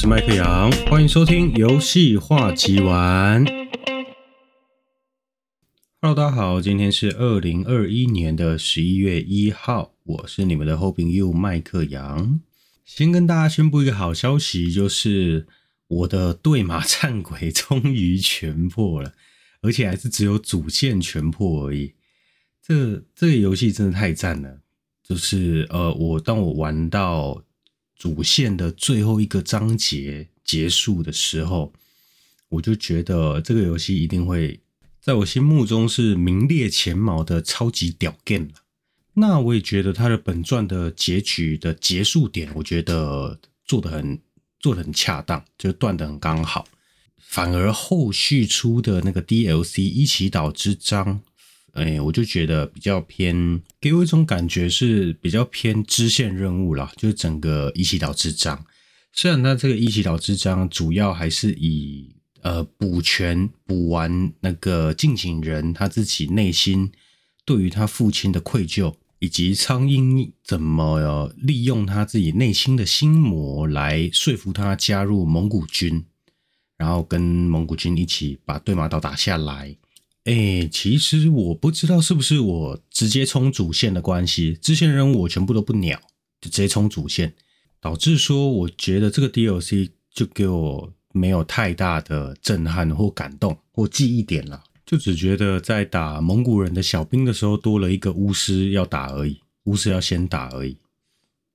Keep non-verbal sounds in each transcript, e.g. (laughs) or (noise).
是麦克杨，欢迎收听游戏话集玩。Hello，大家好，今天是二零二一年的十一月一号，我是你们的好朋友麦克杨。先跟大家宣布一个好消息，就是我的《对马战鬼》终于全破了，而且还是只有主线全破而已。这这个游戏真的太赞了，就是呃，我当我玩到主线的最后一个章节结束的时候，我就觉得这个游戏一定会。在我心目中是名列前茅的超级屌 game 了。那我也觉得它的本传的结局的结束点，我觉得做的很做的很恰当，就断的很刚好。反而后续出的那个 DLC 伊奇岛之章，哎，我就觉得比较偏，给我一种感觉是比较偏支线任务啦，就是整个伊奇岛之章。虽然它这个伊奇岛之章主要还是以呃，补全补完那个近景人他自己内心对于他父亲的愧疚，以及苍鹰怎么利用他自己内心的心魔来说服他加入蒙古军，然后跟蒙古军一起把对马岛打下来。哎，其实我不知道是不是我直接冲主线的关系，支线任务我全部都不鸟，就直接冲主线，导致说我觉得这个 DLC 就给我。没有太大的震撼或感动或记忆点了，就只觉得在打蒙古人的小兵的时候多了一个巫师要打而已，巫师要先打而已，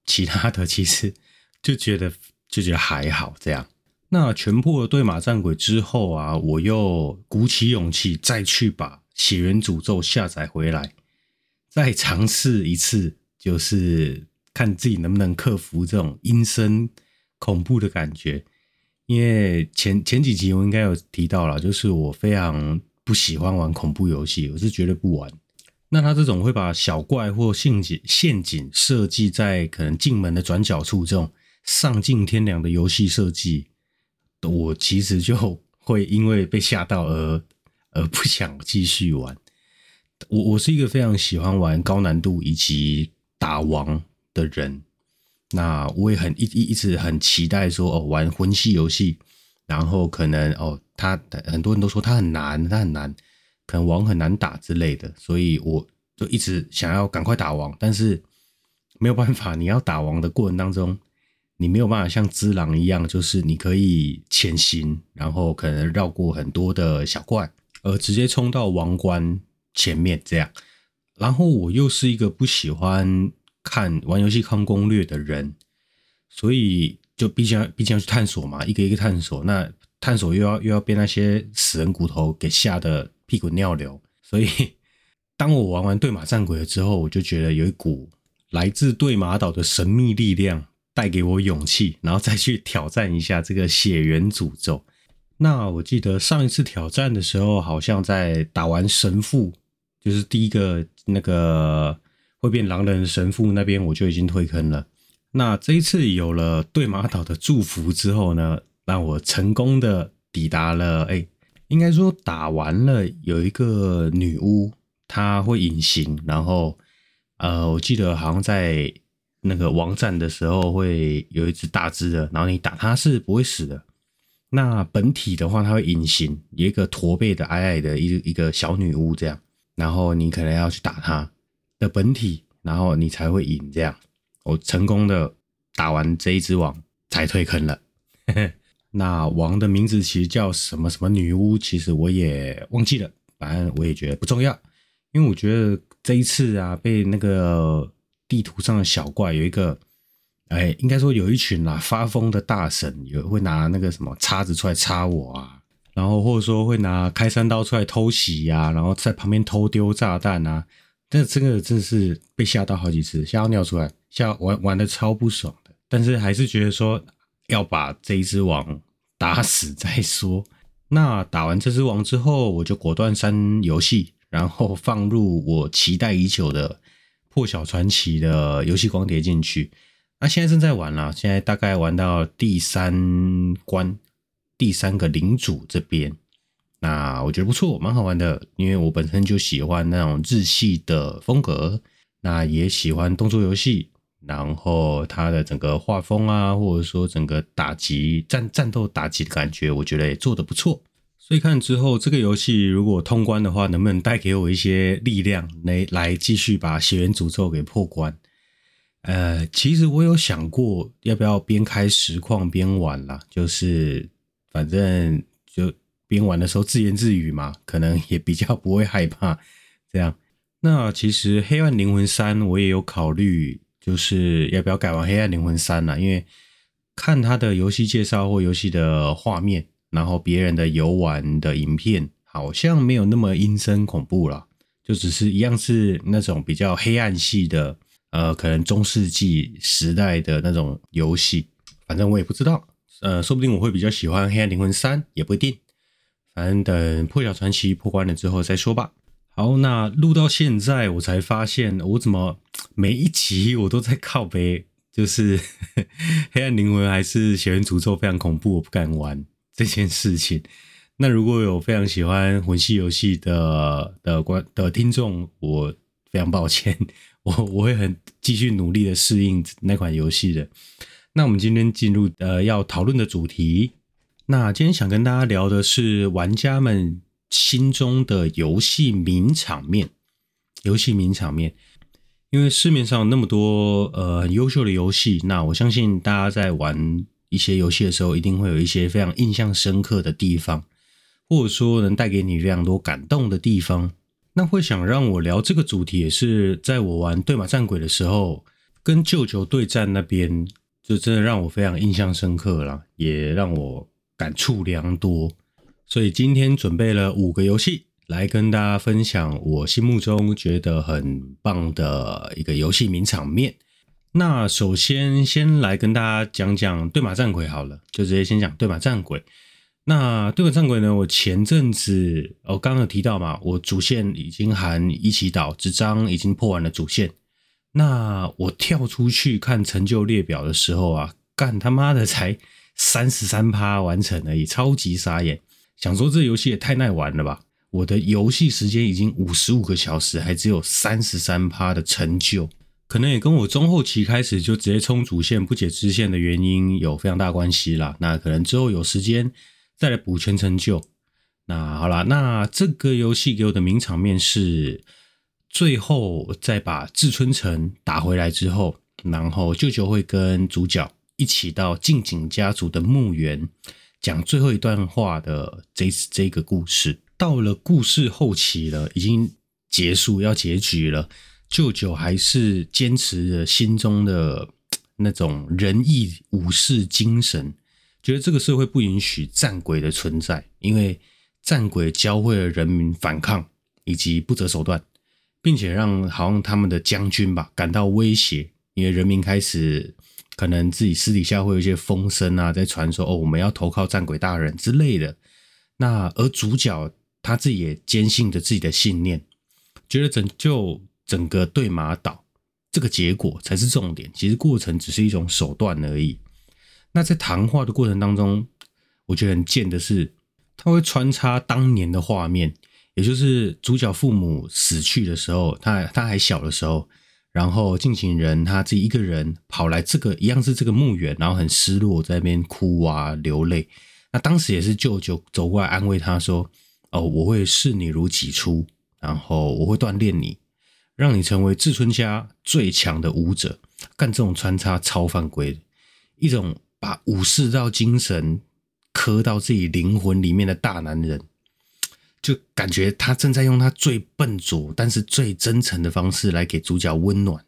其他的其实就觉得就觉得还好这样。那全破了对马战鬼之后啊，我又鼓起勇气再去把血源诅咒下载回来，再尝试一次，就是看自己能不能克服这种阴森恐怖的感觉。因为前前几集我应该有提到了，就是我非常不喜欢玩恐怖游戏，我是绝对不玩。那他这种会把小怪或陷阱陷阱设计在可能进门的转角处，这种丧尽天良的游戏设计，我其实就会因为被吓到而 (laughs) 而不想继续玩。我我是一个非常喜欢玩高难度以及打王的人。那我也很一一一直很期待说哦，玩魂系游戏，然后可能哦，他很多人都说他很难，他很难，可能王很难打之类的，所以我就一直想要赶快打王，但是没有办法，你要打王的过程当中，你没有办法像只狼一样，就是你可以潜行，然后可能绕过很多的小怪，而直接冲到王冠前面这样，然后我又是一个不喜欢。看玩游戏看攻略的人，所以就毕竟毕竟要去探索嘛，一个一个探索，那探索又要又要被那些死人骨头给吓得屁滚尿流，所以当我玩完对马战鬼了之后，我就觉得有一股来自对马岛的神秘力量带给我勇气，然后再去挑战一下这个血缘诅咒。(laughs) 那我记得上一次挑战的时候，好像在打完神父，就是第一个那个。会变狼人的神父那边我就已经退坑了。那这一次有了对马岛的祝福之后呢，让我成功的抵达了。哎，应该说打完了，有一个女巫，她会隐形，然后呃，我记得好像在那个王战的时候会有一只大只的，然后你打它是不会死的。那本体的话，它会隐形，一个驼背的矮矮的一一个小女巫这样，然后你可能要去打它。的本体，然后你才会赢。这样，我成功的打完这一只王，才退坑了。那王的名字其实叫什么什么女巫，其实我也忘记了。反正我也觉得不重要，因为我觉得这一次啊，被那个地图上的小怪有一个，哎，应该说有一群啊发疯的大神，有会拿那个什么叉子出来插我啊，然后或者说会拿开山刀出来偷袭呀，然后在旁边偷丢炸弹啊。这这个真的是被吓到好几次，吓到尿出来，吓玩玩的超不爽的。但是还是觉得说要把这一只王打死再说。那打完这只王之后，我就果断删游戏，然后放入我期待已久的《破晓传奇》的游戏光碟进去。那现在正在玩了，现在大概玩到第三关，第三个领主这边。那我觉得不错，蛮好玩的，因为我本身就喜欢那种日系的风格，那也喜欢动作游戏，然后它的整个画风啊，或者说整个打击战战斗打击的感觉，我觉得也做得不错。所以看之后这个游戏如果通关的话，能不能带给我一些力量来来继续把血缘诅咒给破关？呃，其实我有想过要不要边开实况边玩啦，就是反正就边玩的时候自言自语嘛，可能也比较不会害怕这样。那其实《黑暗灵魂三》我也有考虑，就是要不要改玩《黑暗灵魂三》啦，因为看他的游戏介绍或游戏的画面，然后别人的游玩的影片，好像没有那么阴森恐怖啦，就只是一样是那种比较黑暗系的。呃，可能中世纪时代的那种游戏，反正我也不知道。呃，说不定我会比较喜欢《黑暗灵魂三》，也不一定。反正等《破晓传奇》破关了之后再说吧。好，那录到现在，我才发现我怎么每一集我都在靠北，就是 (laughs)《黑暗灵魂》还是《血源诅咒》非常恐怖，我不敢玩这件事情。(laughs) 那如果有非常喜欢魂系游戏的的观的听众，我非常抱歉。(laughs) 我我会很继续努力的适应那款游戏的。那我们今天进入呃要讨论的主题。那今天想跟大家聊的是玩家们心中的游戏名场面。游戏名场面，因为市面上那么多呃优秀的游戏，那我相信大家在玩一些游戏的时候，一定会有一些非常印象深刻的地方，或者说能带给你非常多感动的地方。那会想让我聊这个主题，也是在我玩对马战鬼的时候，跟舅舅对战那边，就真的让我非常印象深刻了，也让我感触良多。所以今天准备了五个游戏来跟大家分享我心目中觉得很棒的一个游戏名场面。那首先先来跟大家讲讲对马战鬼好了，就直接先讲对马战鬼。那对马战鬼呢？我前阵子我刚刚有提到嘛，我主线已经含一起岛纸张已经破完了主线。那我跳出去看成就列表的时候啊，干他妈的才三十三趴完成而已，超级傻眼。想说这游戏也太耐玩了吧？我的游戏时间已经五十五个小时，还只有三十三趴的成就，可能也跟我中后期开始就直接冲主线不解支线的原因有非常大关系啦。那可能之后有时间。再来补全成就，那好啦，那这个游戏给我的名场面是最后再把志村城打回来之后，然后舅舅会跟主角一起到近景家族的墓园讲最后一段话的这这个故事。到了故事后期了，已经结束要结局了，舅舅还是坚持着心中的那种仁义武士精神。觉得这个社会不允许战鬼的存在，因为战鬼教会了人民反抗以及不择手段，并且让好像他们的将军吧感到威胁，因为人民开始可能自己私底下会有一些风声啊，在传说哦，我们要投靠战鬼大人之类的。那而主角他自己也坚信着自己的信念，觉得拯救整个对马岛这个结果才是重点，其实过程只是一种手段而已。那在谈话的过程当中，我觉得很贱的是，他会穿插当年的画面，也就是主角父母死去的时候，他他还小的时候，然后进行人他自己一个人跑来这个一样是这个墓园，然后很失落，在那边哭啊流泪。那当时也是舅舅走过来安慰他说：“哦，我会视你如己出，然后我会锻炼你，让你成为志村家最强的武者。”干这种穿插超犯规的一种。把武士道精神刻到自己灵魂里面的大男人，就感觉他正在用他最笨拙但是最真诚的方式来给主角温暖。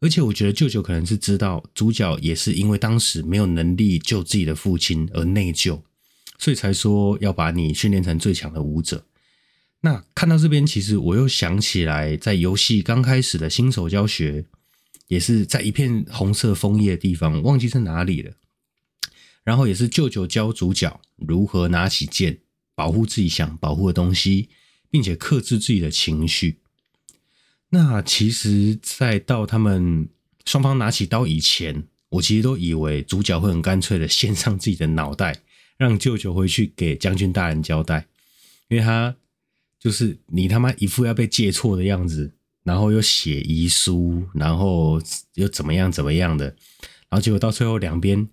而且我觉得舅舅可能是知道主角也是因为当时没有能力救自己的父亲而内疚，所以才说要把你训练成最强的武者。那看到这边，其实我又想起来，在游戏刚开始的新手教学，也是在一片红色枫叶的地方，忘记在哪里了。然后也是舅舅教主角如何拿起剑，保护自己想保护的东西，并且克制自己的情绪。那其实，在到他们双方拿起刀以前，我其实都以为主角会很干脆的献上自己的脑袋，让舅舅回去给将军大人交代，因为他就是你他妈一副要被借错的样子，然后又写遗书，然后又怎么样怎么样的，然后结果到最后两边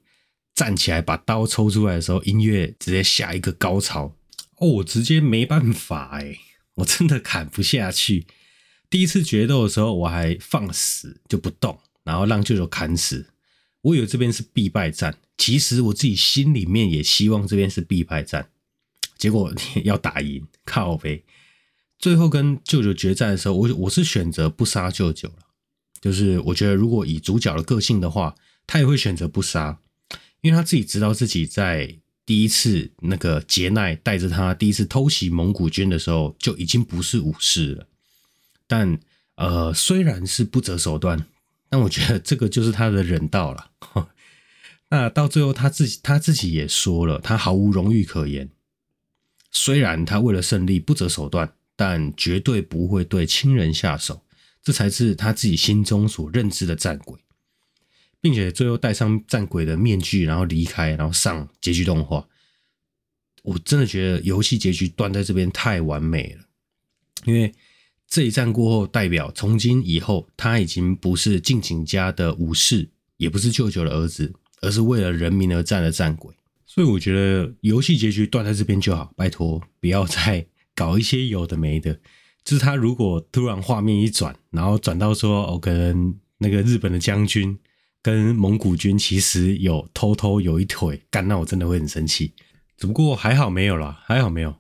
站起来把刀抽出来的时候，音乐直接下一个高潮，哦，我直接没办法哎，我真的砍不下去。第一次决斗的时候，我还放死就不动，然后让舅舅砍死。我以为这边是必败战，其实我自己心里面也希望这边是必败战。结果要打赢，靠呗。最后跟舅舅决战的时候，我我是选择不杀舅舅了。就是我觉得，如果以主角的个性的话，他也会选择不杀，因为他自己知道自己在第一次那个杰奈带着他第一次偷袭蒙古军的时候，就已经不是武士了。但呃，虽然是不择手段，但我觉得这个就是他的人道了。(laughs) 那到最后，他自己他自己也说了，他毫无荣誉可言。虽然他为了胜利不择手段。但绝对不会对亲人下手，这才是他自己心中所认知的战鬼，并且最后戴上战鬼的面具，然后离开，然后上结局动画。我真的觉得游戏结局断在这边太完美了，因为这一战过后，代表从今以后他已经不是近景家的武士，也不是舅舅的儿子，而是为了人民而战的战鬼。所以我觉得游戏结局断在这边就好，拜托不要再。搞一些有的没的，就是他如果突然画面一转，然后转到说，哦，可能那个日本的将军跟蒙古军其实有偷偷有一腿，干，那我真的会很生气。只不过还好没有啦，还好没有。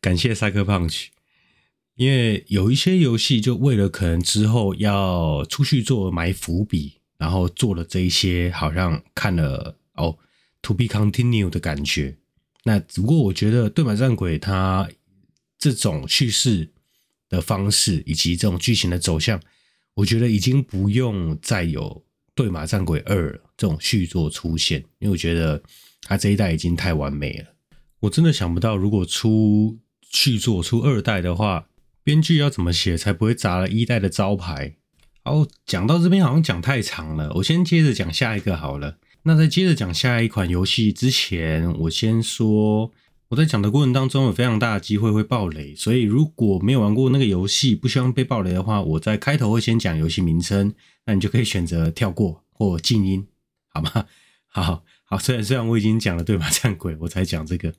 感谢赛克胖曲，因为有一些游戏就为了可能之后要出去做埋伏笔，然后做了这一些，好像看了哦，to be continue 的感觉。那只不过我觉得《对马战鬼》它这种叙事的方式以及这种剧情的走向，我觉得已经不用再有《对马战鬼二》这种续作出现，因为我觉得它这一代已经太完美了。我真的想不到，如果出续作出二代的话，编剧要怎么写才不会砸了一代的招牌？哦，讲到这边好像讲太长了，我先接着讲下一个好了。那在接着讲下一款游戏之前，我先说，我在讲的过程当中有非常大的机会会爆雷，所以如果没有玩过那个游戏，不希望被爆雷的话，我在开头会先讲游戏名称，那你就可以选择跳过或静音，好吗？(laughs) 好好，虽然虽然我已经讲了对马战鬼，我才讲这个。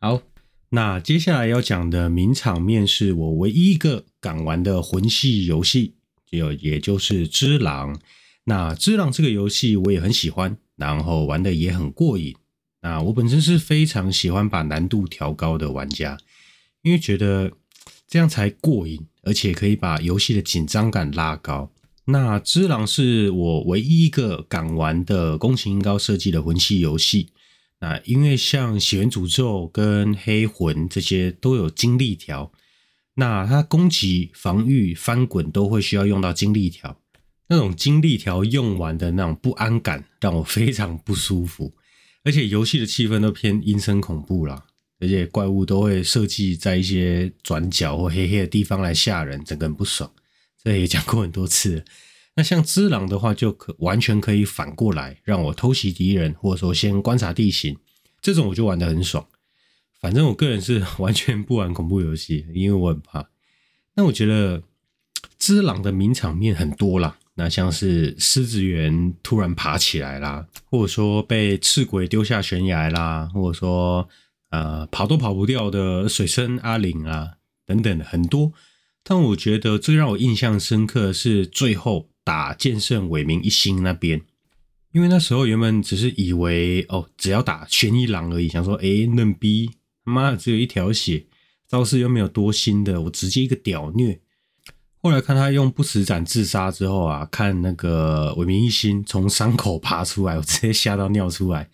好，那接下来要讲的名场面是我唯一一个敢玩的魂系游戏，就也就是《只狼》。那《之狼》这个游戏我也很喜欢，然后玩的也很过瘾。那我本身是非常喜欢把难度调高的玩家，因为觉得这样才过瘾，而且可以把游戏的紧张感拉高。那《只狼》是我唯一一个敢玩的宫崎英高设计的魂系游戏。那因为像《血源诅咒》跟《黑魂》这些都有精力条，那它攻击、防御、翻滚都会需要用到精力条。那种精力条用完的那种不安感，让我非常不舒服。(laughs) 而且游戏的气氛都偏阴森恐怖啦，而且怪物都会设计在一些转角或黑黑的地方来吓人，整个人不爽。这也讲过很多次。(laughs) 那像只狼的话，就可完全可以反过来，让我偷袭敌人，或者说先观察地形，这种我就玩得很爽。反正我个人是完全不玩恐怖游戏，因为我很怕。那我觉得只狼的名场面很多啦。那像是狮子园突然爬起来啦，或者说被赤鬼丢下悬崖啦，或者说呃跑都跑不掉的水生阿玲啊等等很多。但我觉得最让我印象深刻的是最后打剑圣伟明一心那边，因为那时候原本只是以为哦只要打玄一郎而已，想说诶嫩逼他妈的只有一条血，招式又没有多新的，我直接一个屌虐。后来看他用不死斩自杀之后啊，看那个伟明一心从伤口爬出来，我直接吓到尿出来。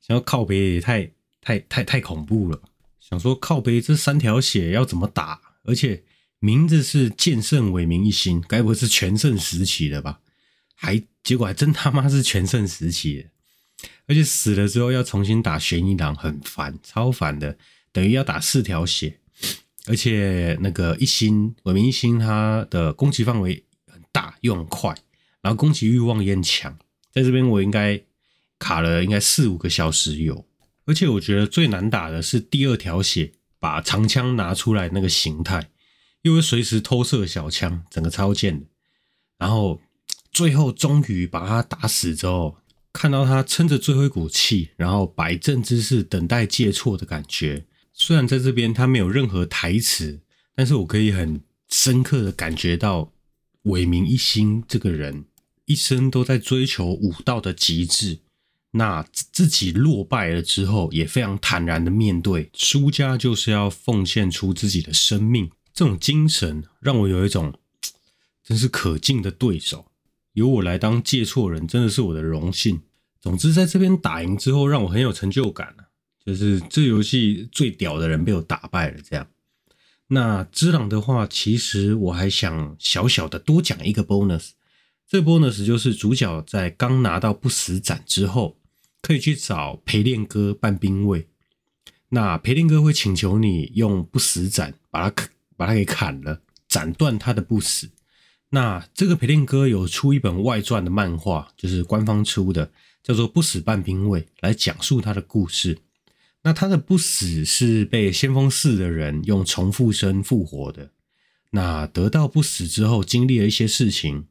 想要靠北也太太太太恐怖了，想说靠北这三条血要怎么打？而且名字是剑圣伟明一心，该不会是全盛时期的吧？还结果还真他妈是全盛时期的，而且死了之后要重新打玄一郎，很烦，超烦的，等于要打四条血。而且那个一心伟明一心，他的攻击范围很大又很快，然后攻击欲望也很强。在这边我应该卡了应该四五个小时有。而且我觉得最难打的是第二条血把长枪拿出来那个形态，又会随时偷射小枪，整个超贱的。然后最后终于把他打死之后，看到他撑着最后一股气，然后摆正姿势等待借错的感觉。虽然在这边他没有任何台词，但是我可以很深刻的感觉到伟明一心这个人一生都在追求武道的极致。那自己落败了之后，也非常坦然的面对，输家就是要奉献出自己的生命，这种精神让我有一种真是可敬的对手，由我来当借错人，真的是我的荣幸。总之，在这边打赢之后，让我很有成就感啊，就是这游戏最屌的人被我打败了，这样。那之狼的话，其实我还想小小的多讲一个 bonus，这 bonus 就是主角在刚拿到不死斩之后。可以去找陪练哥半兵卫，那陪练哥会请求你用不死斩把他砍把他给砍了，斩断他的不死。那这个陪练哥有出一本外传的漫画，就是官方出的，叫做《不死半兵卫》，来讲述他的故事。那他的不死是被先锋寺的人用重复生复活的。那得到不死之后，经历了一些事情，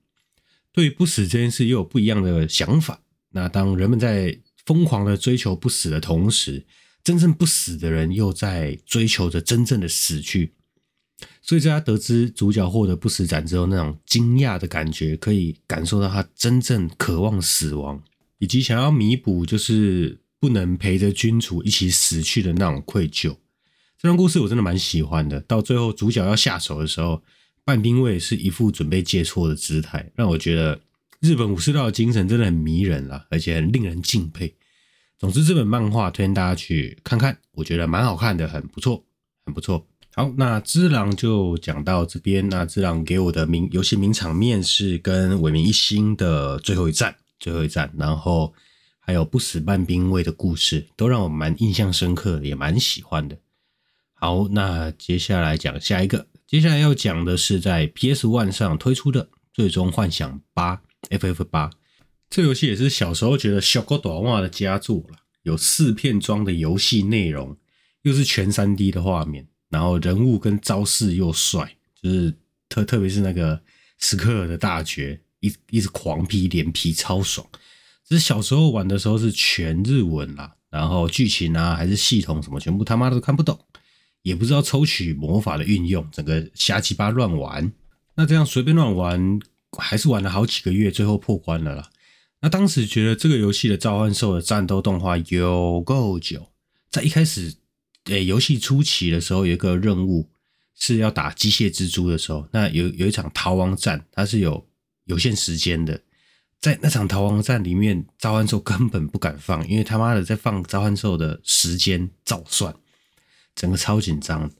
对于不死这件事又有不一样的想法。那当人们在疯狂的追求不死的同时，真正不死的人又在追求着真正的死去。所以在他得知主角获得不死斩之后，那种惊讶的感觉，可以感受到他真正渴望死亡，以及想要弥补就是不能陪着君主一起死去的那种愧疚。这段故事我真的蛮喜欢的。到最后主角要下手的时候，半兵卫是一副准备借错的姿态，让我觉得。日本武士道的精神真的很迷人啦，而且很令人敬佩。总之，这本漫画推荐大家去看看，我觉得蛮好看的，很不错，很不错。好，那只狼就讲到这边。那只狼给我的名游戏名场面是跟尾明一心的最后一战，最后一战，然后还有不死半兵卫的故事，都让我蛮印象深刻，也蛮喜欢的。好，那接下来讲下一个，接下来要讲的是在 PS One 上推出的《最终幻想八》。FF 八，这游戏也是小时候觉得小狗短袜的佳作了。有四片装的游戏内容，又是全三 D 的画面，然后人物跟招式又帅，就是特特别是那个史克尔的大绝，一一直狂劈连劈超爽。只是小时候玩的时候是全日文啦，然后剧情啊还是系统什么，全部他妈都看不懂，也不知道抽取魔法的运用，整个瞎鸡巴乱玩。那这样随便乱玩。还是玩了好几个月，最后破关了啦。那当时觉得这个游戏的召唤兽的战斗动画有够久，在一开始，诶，游戏初期的时候，有一个任务是要打机械蜘蛛的时候，那有有一场逃亡战，它是有有限时间的。在那场逃亡战里面，召唤兽根本不敢放，因为他妈的在放召唤兽的时间照算，整个超紧张。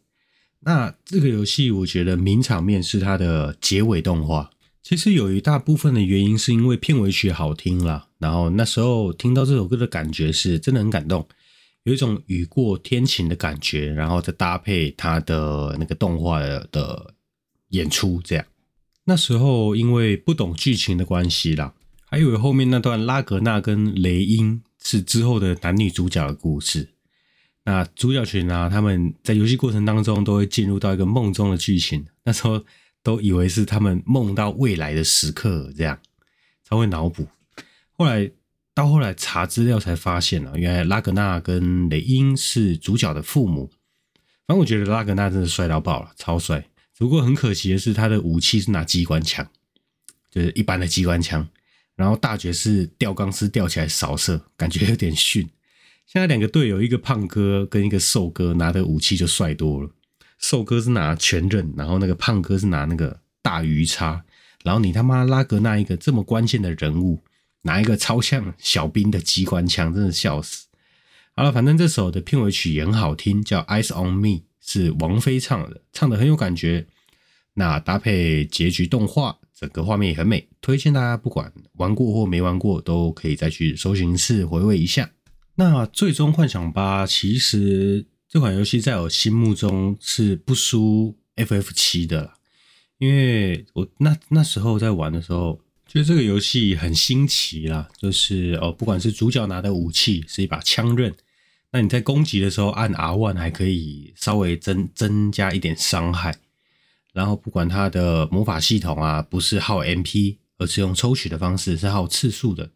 那这个游戏，我觉得名场面是它的结尾动画。其实有一大部分的原因是因为片尾曲好听啦，然后那时候听到这首歌的感觉是真的很感动，有一种雨过天晴的感觉，然后再搭配它的那个动画的演出，这样。那时候因为不懂剧情的关系啦，还以为后面那段拉格纳跟雷音是之后的男女主角的故事。那主角群啊，他们在游戏过程当中都会进入到一个梦中的剧情，那时候。都以为是他们梦到未来的时刻，这样才会脑补。后来到后来查资料才发现啊，原来拉格纳跟雷音是主角的父母。反正我觉得拉格纳真的帅到爆了，超帅。不过很可惜的是，他的武器是拿机关枪，就是一般的机关枪。然后大绝是吊钢丝吊起来扫射，感觉有点逊。现在两个队友，一个胖哥跟一个瘦哥拿的武器就帅多了。瘦哥是拿全刃，然后那个胖哥是拿那个大鱼叉，然后你他妈拉格纳一个这么关键的人物，拿一个超像小兵的机关枪，真的笑死。好了，反正这首的片尾曲也很好听，叫《Eyes on Me》，是王菲唱的，唱的很有感觉。那搭配结局动画，整个画面也很美，推荐大家不管玩过或没玩过，都可以再去搜寻一次回味一下。那最终幻想八其实。这款游戏在我心目中是不输 FF 七的啦，因为我那那时候在玩的时候，觉得这个游戏很新奇啦，就是哦，不管是主角拿的武器是一把枪刃，那你在攻击的时候按 R one 还可以稍微增增加一点伤害，然后不管它的魔法系统啊，不是耗 MP，而是用抽取的方式，是耗次数的，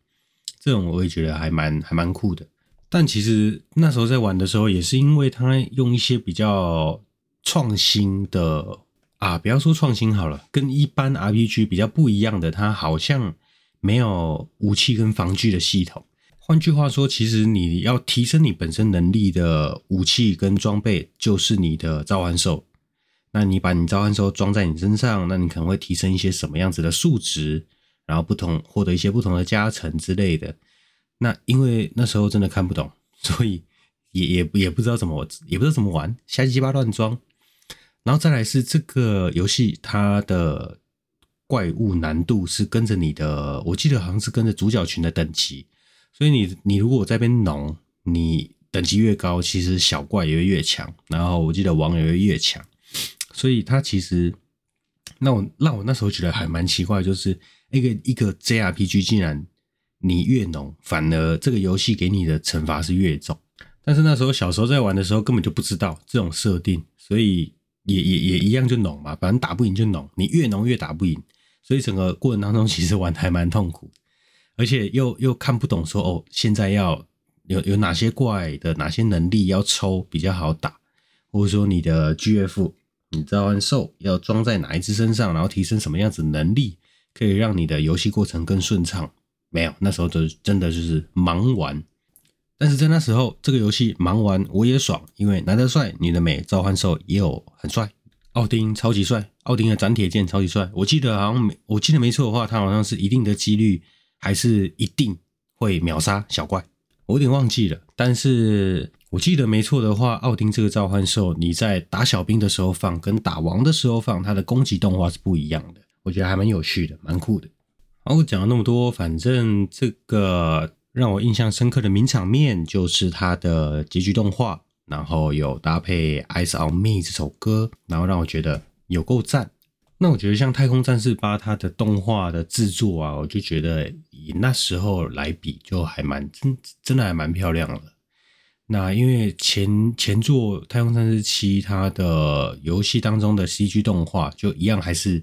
这种我也觉得还蛮还蛮酷的。但其实那时候在玩的时候，也是因为它用一些比较创新的啊，不要说创新好了，跟一般 RPG 比较不一样的，它好像没有武器跟防具的系统。换句话说，其实你要提升你本身能力的武器跟装备，就是你的召唤兽。那你把你召唤兽装在你身上，那你可能会提升一些什么样子的数值，然后不同获得一些不同的加成之类的。那因为那时候真的看不懂，所以也也也不知道怎么也不知道怎么玩，瞎鸡巴乱装。然后再来是这个游戏，它的怪物难度是跟着你的，我记得好像是跟着主角群的等级。所以你你如果在这边农，你等级越高，其实小怪也会越强。然后我记得王也会越强。所以它其实，那我让我那时候觉得还蛮奇怪，就是一个一个 JRPG 竟然你越浓，反而这个游戏给你的惩罚是越重。但是那时候小时候在玩的时候根本就不知道这种设定，所以也也也一样就浓嘛，反正打不赢就浓，你越浓越打不赢。所以整个过程当中其实玩的还蛮痛苦，而且又又看不懂说哦，现在要有有哪些怪的哪些能力要抽比较好打，或者说你的 GF。你召唤兽要装在哪一只身上，然后提升什么样子能力，可以让你的游戏过程更顺畅？没有，那时候就真的就是盲玩。但是在那时候，这个游戏盲玩我也爽，因为男的帅，女的美，召唤兽也有很帅，奥丁超级帅，奥丁的斩铁剑超级帅。我记得好像没，我记得没错的话，他好像是一定的几率，还是一定会秒杀小怪，我有点忘记了，但是。我记得没错的话，奥丁这个召唤兽，你在打小兵的时候放，跟打王的时候放，它的攻击动画是不一样的。我觉得还蛮有趣的，蛮酷的。好，我讲了那么多，反正这个让我印象深刻的名场面就是它的结局动画，然后有搭配《Ice on Me》这首歌，然后让我觉得有够赞。那我觉得像《太空战士八》它的动画的制作啊，我就觉得以那时候来比，就还蛮真，真的还蛮漂亮的。那因为前前作《太空战士七》它的游戏当中的 CG 动画就一样，还是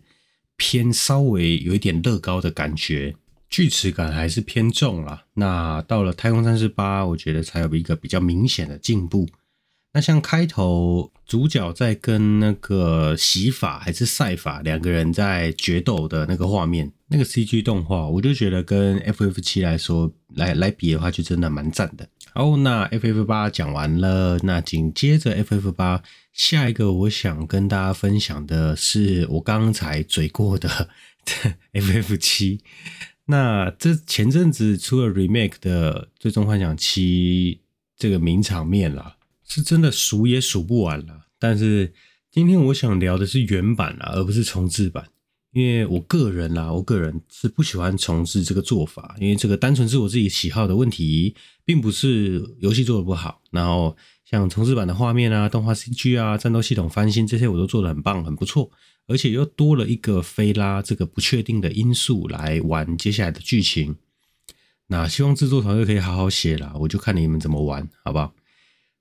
偏稍微有一点乐高的感觉，锯齿感还是偏重啦。那到了《太空战士八》，我觉得才有一个比较明显的进步。那像开头主角在跟那个洗法还是赛法两个人在决斗的那个画面，那个 CG 动画，我就觉得跟 FF 七来说来来比的话，就真的蛮赞的。好，那 FF 八讲完了，那紧接着 FF 八下一个我想跟大家分享的是我刚才嘴过的 (laughs) FF 七。那这前阵子出了 remake 的《最终幻想七》这个名场面啦，是真的数也数不完了。但是今天我想聊的是原版啦，而不是重制版。因为我个人啦，我个人是不喜欢重制这个做法，因为这个单纯是我自己喜好的问题，并不是游戏做的不好。然后像重制版的画面啊、动画 CG 啊、战斗系统翻新这些，我都做的很棒、很不错，而且又多了一个菲拉这个不确定的因素来玩接下来的剧情。那希望制作团队可以好好写啦，我就看你们怎么玩，好不好？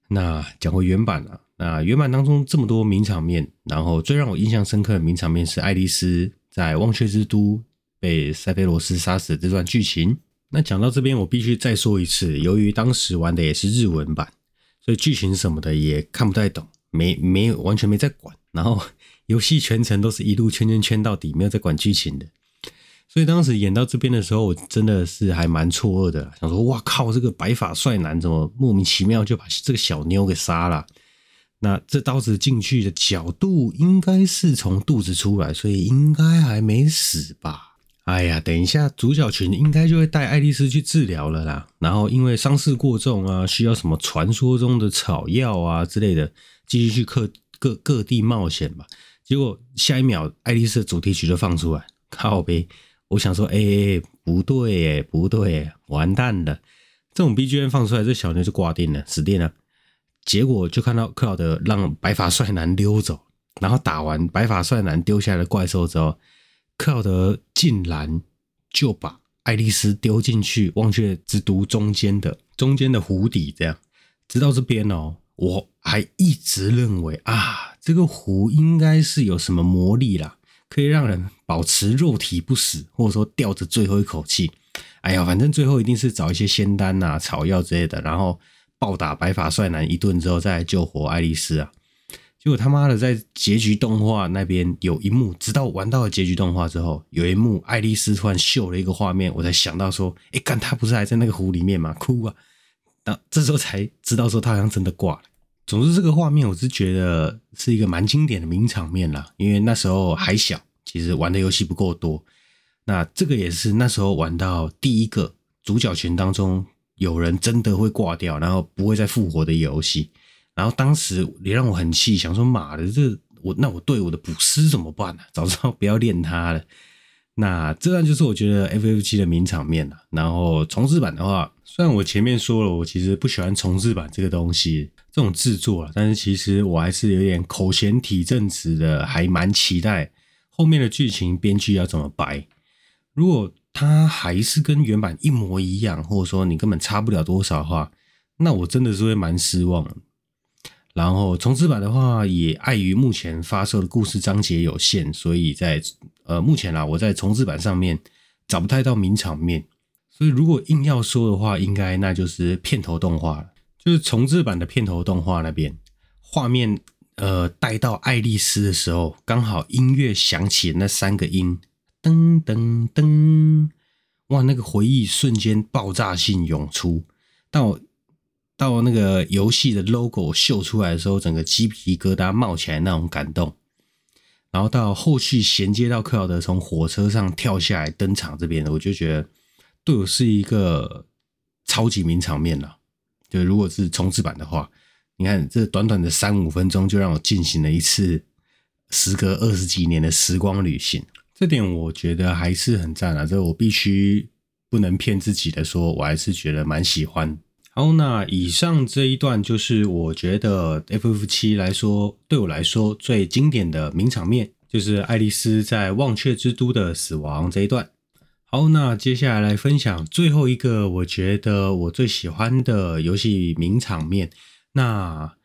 那讲回原版了，那原版当中这么多名场面，然后最让我印象深刻的名场面是爱丽丝在忘却之都被塞菲罗斯杀死这段剧情。那讲到这边，我必须再说一次，由于当时玩的也是日文版，所以剧情什么的也看不太懂，没没有完全没在管，然后游戏全程都是一路圈圈圈到底，没有在管剧情的。所以当时演到这边的时候，我真的是还蛮错愕的，想说哇靠，这个白发帅男怎么莫名其妙就把这个小妞给杀了？那这刀子进去的角度应该是从肚子出来，所以应该还没死吧？哎呀，等一下主角群应该就会带爱丽丝去治疗了啦。然后因为伤势过重啊，需要什么传说中的草药啊之类的，继续去各各各地冒险吧。结果下一秒，爱丽丝的主题曲就放出来，靠呗。我想说，哎、欸，不对，哎，不对，完蛋了！这种 BGM 放出来，这小妞就挂定了，死定了。结果就看到克劳德让白发帅男溜走，然后打完白发帅男丢下来的怪兽之后，克劳德竟然就把爱丽丝丢进去忘却之都中间的中间的湖底，这样。直到这边哦，我还一直认为啊。这个湖应该是有什么魔力啦，可以让人保持肉体不死，或者说吊着最后一口气。哎呀，反正最后一定是找一些仙丹呐、草药之类的，然后暴打白发帅男一顿之后，再来救活爱丽丝啊。结果他妈的，在结局动画那边有一幕，直到玩到了结局动画之后，有一幕爱丽丝突然秀了一个画面，我才想到说，哎，干他不是还在那个湖里面吗？哭啊！那这时候才知道说他好像真的挂了。总之，这个画面我是觉得是一个蛮经典的名场面啦，因为那时候还小，其实玩的游戏不够多。那这个也是那时候玩到第一个主角群当中有人真的会挂掉，然后不会再复活的游戏。然后当时也让我很气，想说妈的，这我那我对我的补师怎么办呢？(laughs) 早知道不要练他了。那这段就是我觉得 FF 七的名场面了。然后重置版的话，虽然我前面说了，我其实不喜欢重置版这个东西这种制作了，但是其实我还是有点口嫌体正直的，还蛮期待后面的剧情编剧要怎么掰。如果它还是跟原版一模一样，或者说你根本差不了多少的话，那我真的是会蛮失望。然后重制版的话，也碍于目前发售的故事章节有限，所以在呃目前啦，我在重制版上面找不太到名场面。所以如果硬要说的话，应该那就是片头动画了，就是重制版的片头动画那边画面，呃，带到爱丽丝的时候，刚好音乐响起那三个音，噔噔噔，哇，那个回忆瞬间爆炸性涌出，到。到那个游戏的 logo 秀出来的时候，整个鸡皮疙瘩冒起来那种感动，然后到后续衔接到克劳德从火车上跳下来登场这边，我就觉得对我是一个超级名场面了。就如果是重制版的话，你看这短短的三五分钟就让我进行了一次时隔二十几年的时光旅行，这点我觉得还是很赞啊！这我必须不能骗自己的说，我还是觉得蛮喜欢。好，那以上这一段就是我觉得 FF7 来说，对我来说最经典的名场面，就是爱丽丝在忘却之都的死亡这一段。好，那接下来来分享最后一个我觉得我最喜欢的游戏名场面。那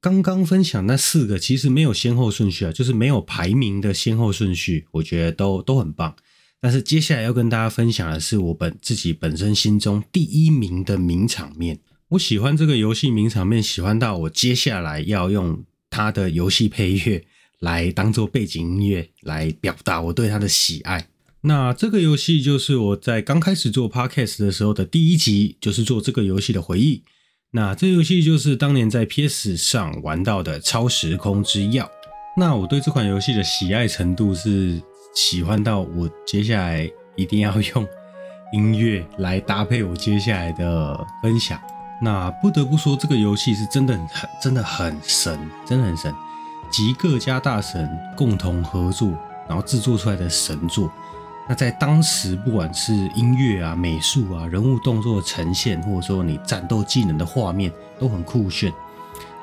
刚刚分享那四个其实没有先后顺序啊，就是没有排名的先后顺序，我觉得都都很棒。但是接下来要跟大家分享的是我本自己本身心中第一名的名场面。我喜欢这个游戏名场面，喜欢到我接下来要用它的游戏配乐来当做背景音乐来表达我对它的喜爱。那这个游戏就是我在刚开始做 Podcast 的时候的第一集，就是做这个游戏的回忆。那这游戏就是当年在 PS 上玩到的《超时空之钥》。那我对这款游戏的喜爱程度是。喜欢到我接下来一定要用音乐来搭配我接下来的分享。那不得不说，这个游戏是真的很、真的很神，真的很神，集各家大神共同合作，然后制作出来的神作。那在当时，不管是音乐啊、美术啊、人物动作呈现，或者说你战斗技能的画面，都很酷炫。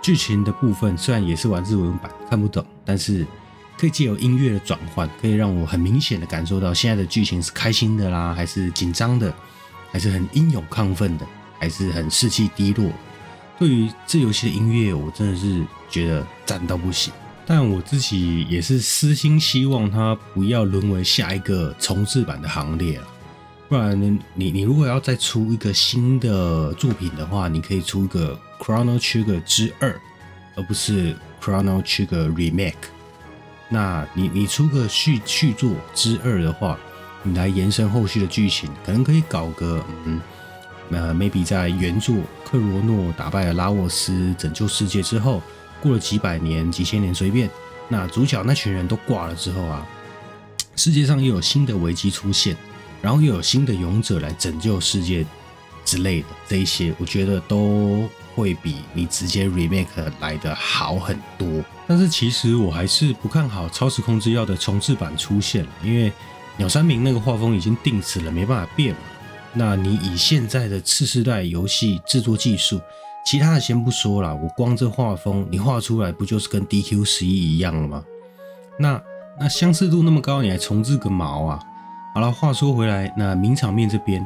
剧情的部分虽然也是玩日文版，看不懂，但是。可以借由音乐的转换，可以让我很明显的感受到现在的剧情是开心的啦，还是紧张的，还是很英勇亢奋的，还是很士气低落。对于这游戏的音乐，我真的是觉得赞到不行。但我自己也是私心希望它不要沦为下一个重制版的行列了，不然你你如果要再出一个新的作品的话，你可以出个 Chrono Trigger 之二，而不是 Chrono Trigger Remake。那你你出个续续作之二的话，你来延伸后续的剧情，可能可以搞个嗯，呃，maybe 在原作克罗诺打败了拉沃斯，拯救世界之后，过了几百年、几千年随便，那主角那群人都挂了之后啊，世界上又有新的危机出现，然后又有新的勇者来拯救世界之类的，这一些我觉得都会比你直接 remake 来的好很多。但是其实我还是不看好《超时空之钥》的重制版出现了，因为鸟山明那个画风已经定死了，没办法变嘛。那你以现在的次世代游戏制作技术，其他的先不说了，我光这画风，你画出来不就是跟 DQ 十一一样了吗？那那相似度那么高，你还重制个毛啊？好了，话说回来，那名场面这边，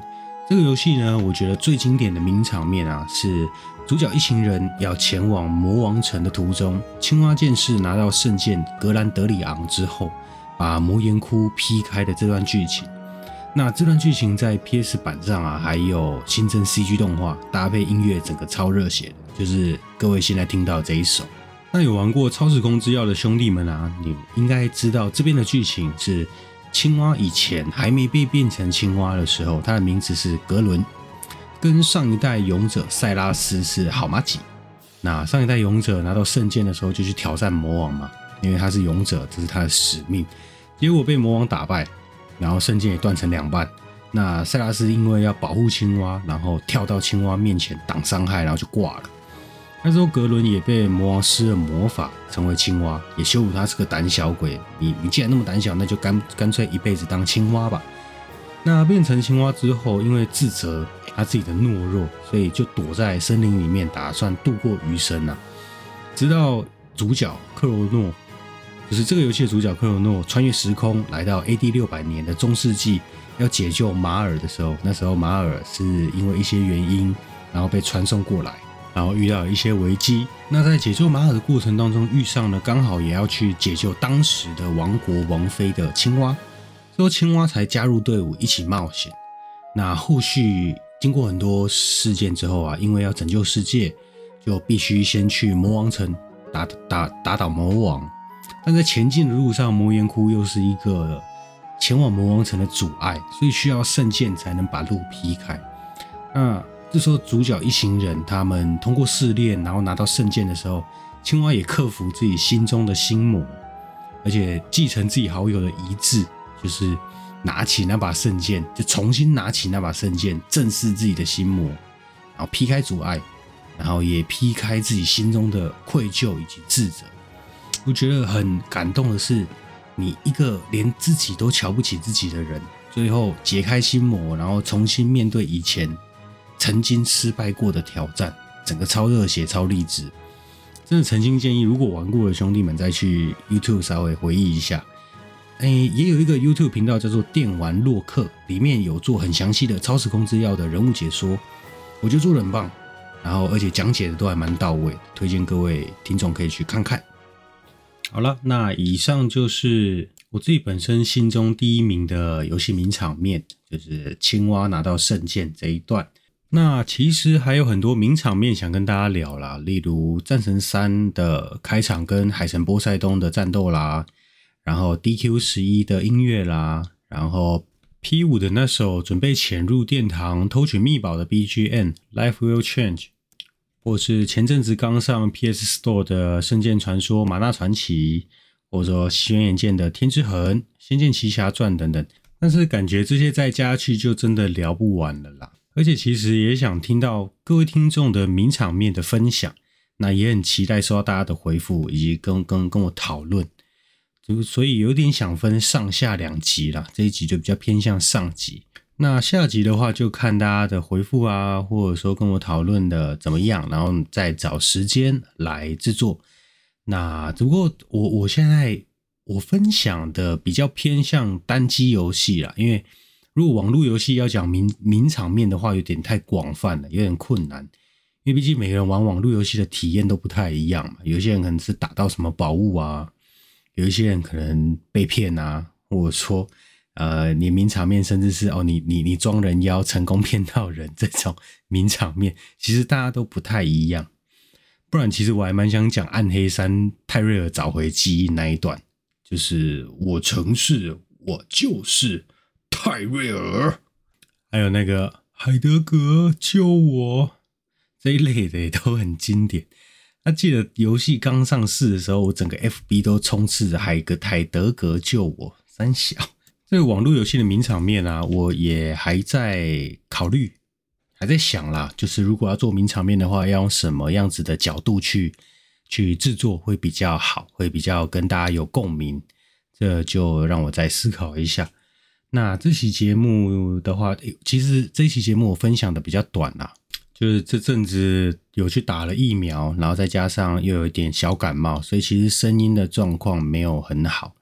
这个游戏呢，我觉得最经典的名场面啊，是主角一行人要前往魔王城的途中，青蛙剑士拿到圣剑格兰德里昂之后，把魔岩窟劈开的这段剧情。那这段剧情在 PS 版上啊，还有新增 CG 动画，搭配音乐，整个超热血的，就是各位现在听到这一首。那有玩过《超时空之钥》的兄弟们啊，你应该知道这边的剧情是。青蛙以前还没被变成青蛙的时候，它的名字是格伦，跟上一代勇者塞拉斯是好麻吉。那上一代勇者拿到圣剑的时候，就去挑战魔王嘛，因为他是勇者，这是他的使命。结果被魔王打败，然后圣剑也断成两半。那塞拉斯因为要保护青蛙，然后跳到青蛙面前挡伤害，然后就挂了。那时候格伦也被魔王施了魔法，成为青蛙，也羞辱他是个胆小鬼。你你既然那么胆小，那就干干脆一辈子当青蛙吧。那变成青蛙之后，因为自责他自己的懦弱，所以就躲在森林里面，打算度过余生呐。直到主角克罗诺，就是这个游戏的主角克罗诺，穿越时空来到 AD 六百年的中世纪，要解救马尔的时候，那时候马尔是因为一些原因，然后被传送过来。然后遇到一些危机，那在解救马尔的过程当中，遇上了刚好也要去解救当时的王国王妃的青蛙，之后青蛙才加入队伍一起冒险。那后续经过很多事件之后啊，因为要拯救世界，就必须先去魔王城打打打倒魔王。但在前进的路上，魔岩窟又是一个前往魔王城的阻碍，所以需要圣剑才能把路劈开。那这时候，主角一行人他们通过试炼，然后拿到圣剑的时候，青蛙也克服自己心中的心魔，而且继承自己好友的遗志，就是拿起那把圣剑，就重新拿起那把圣剑，正视自己的心魔，然后劈开阻碍，然后也劈开自己心中的愧疚以及自责。我觉得很感动的是，你一个连自己都瞧不起自己的人，最后解开心魔，然后重新面对以前。曾经失败过的挑战，整个超热血、超励志，真的诚心建议，如果玩过的兄弟们再去 YouTube 稍微回忆一下。哎，也有一个 YouTube 频道叫做“电玩洛克”，里面有做很详细的《超时空之钥》的人物解说，我觉得做的很棒，然后而且讲解的都还蛮到位，推荐各位听众可以去看看。好了，那以上就是我自己本身心中第一名的游戏名场面，就是青蛙拿到圣剑这一段。那其实还有很多名场面想跟大家聊啦，例如《战神三》的开场跟海神波塞冬的战斗啦，然后 DQ 十一的音乐啦，然后 P 五的那首准备潜入殿堂偷取秘宝的 BGM Life Will Change，或是前阵子刚上 PS Store 的《圣剑传说：玛纳传奇》，或者说轩辕剑的《天之痕》《仙剑奇侠传》等等，但是感觉这些再加去就真的聊不完了啦。而且其实也想听到各位听众的名场面的分享，那也很期待收到大家的回复以及跟跟跟我讨论，就所以有点想分上下两集啦，这一集就比较偏向上集，那下集的话就看大家的回复啊，或者说跟我讨论的怎么样，然后再找时间来制作。那只不过我我现在我分享的比较偏向单机游戏啦，因为。如果网络游戏要讲名名场面的话，有点太广泛了，有点困难。因为毕竟每个人玩网络游戏的体验都不太一样嘛。有些人可能是打到什么宝物啊，有一些人可能被骗啊，或者说，呃，你名场面甚至是哦，你你你装人妖成功骗到人这种名场面，其实大家都不太一样。不然，其实我还蛮想讲暗黑三泰瑞尔找回记忆那一段，就是我曾是，我就是。泰瑞尔，还有那个海德格救我这一类的也都很经典。那记得游戏刚上市的时候，我整个 FB 都充斥着海格泰德格救我三小。这个网络游戏的名场面啊，我也还在考虑，还在想啦。就是如果要做名场面的话，要用什么样子的角度去去制作会比较好，会比较跟大家有共鸣。这就让我再思考一下。那这期节目的话，其实这期节目我分享的比较短啦，就是这阵子有去打了疫苗，然后再加上又有一点小感冒，所以其实声音的状况没有很好，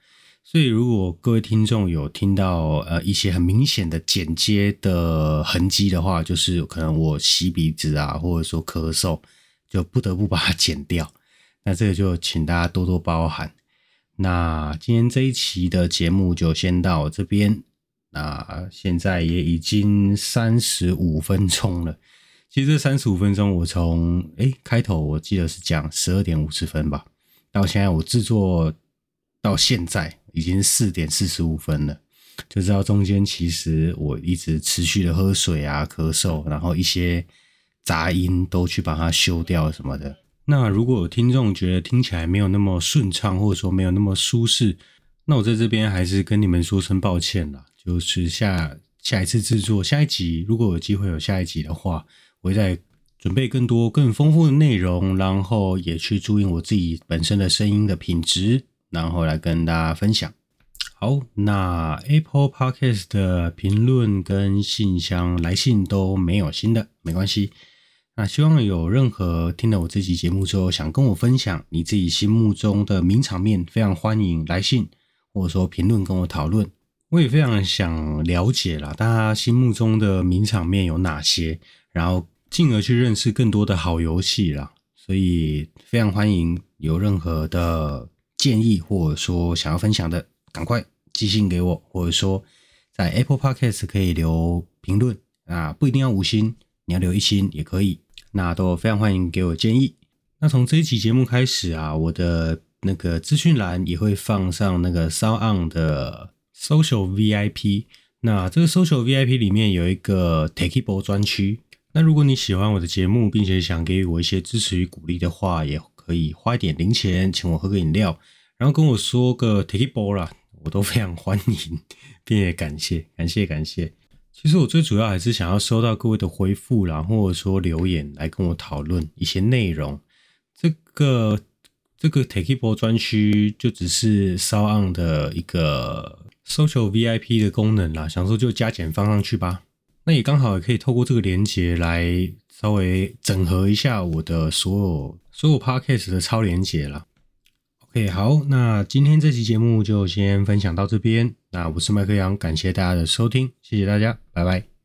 所以如果各位听众有听到呃一些很明显的剪接的痕迹的话，就是可能我吸鼻子啊，或者说咳嗽，就不得不把它剪掉。(laughs) 那这个就请大家多多包涵。那今天这一期的节目就先到这边。那现在也已经三十五分钟了。其实这三十五分钟，我从诶开头我记得是讲十二点五十分吧，到现在我制作到现在已经四点四十五分了，就知道中间其实我一直持续的喝水啊、咳嗽，然后一些杂音都去把它修掉什么的。那如果有听众觉得听起来没有那么顺畅，或者说没有那么舒适，那我在这边还是跟你们说声抱歉啦。就是下下一次制作下一集，如果有机会有下一集的话，我会再准备更多更丰富的内容，然后也去注意我自己本身的声音的品质，然后来跟大家分享。好，那 Apple Podcast 的评论跟信箱来信都没有新的，没关系。那希望有任何听了我这期节目之后想跟我分享你自己心目中的名场面，非常欢迎来信或者说评论跟我讨论。我也非常想了解啦，大家心目中的名场面有哪些，然后进而去认识更多的好游戏啦。所以非常欢迎有任何的建议，或者说想要分享的，赶快寄信给我，或者说在 Apple Podcast 可以留评论啊，不一定要五星，你要留一星也可以，那都非常欢迎给我建议。那从这一期节目开始啊，我的那个资讯栏也会放上那个 SoundOn 的。Social VIP，那这个 Social VIP 里面有一个 Takeable 专区。那如果你喜欢我的节目，并且想给予我一些支持与鼓励的话，也可以花一点零钱请我喝个饮料，然后跟我说个 Takebo 啦，我都非常欢迎，并且感谢感谢感谢。其实我最主要还是想要收到各位的回复啦，或者说留言来跟我讨论一些内容。这个这个 Takebo 专区就只是 SoundOn 的一个。Social VIP 的功能啦，想说就加减放上去吧。那也刚好也可以透过这个连接来稍微整合一下我的所有所有 Podcast 的超连接了。OK，好，那今天这期节目就先分享到这边。那我是麦克杨，感谢大家的收听，谢谢大家，拜拜。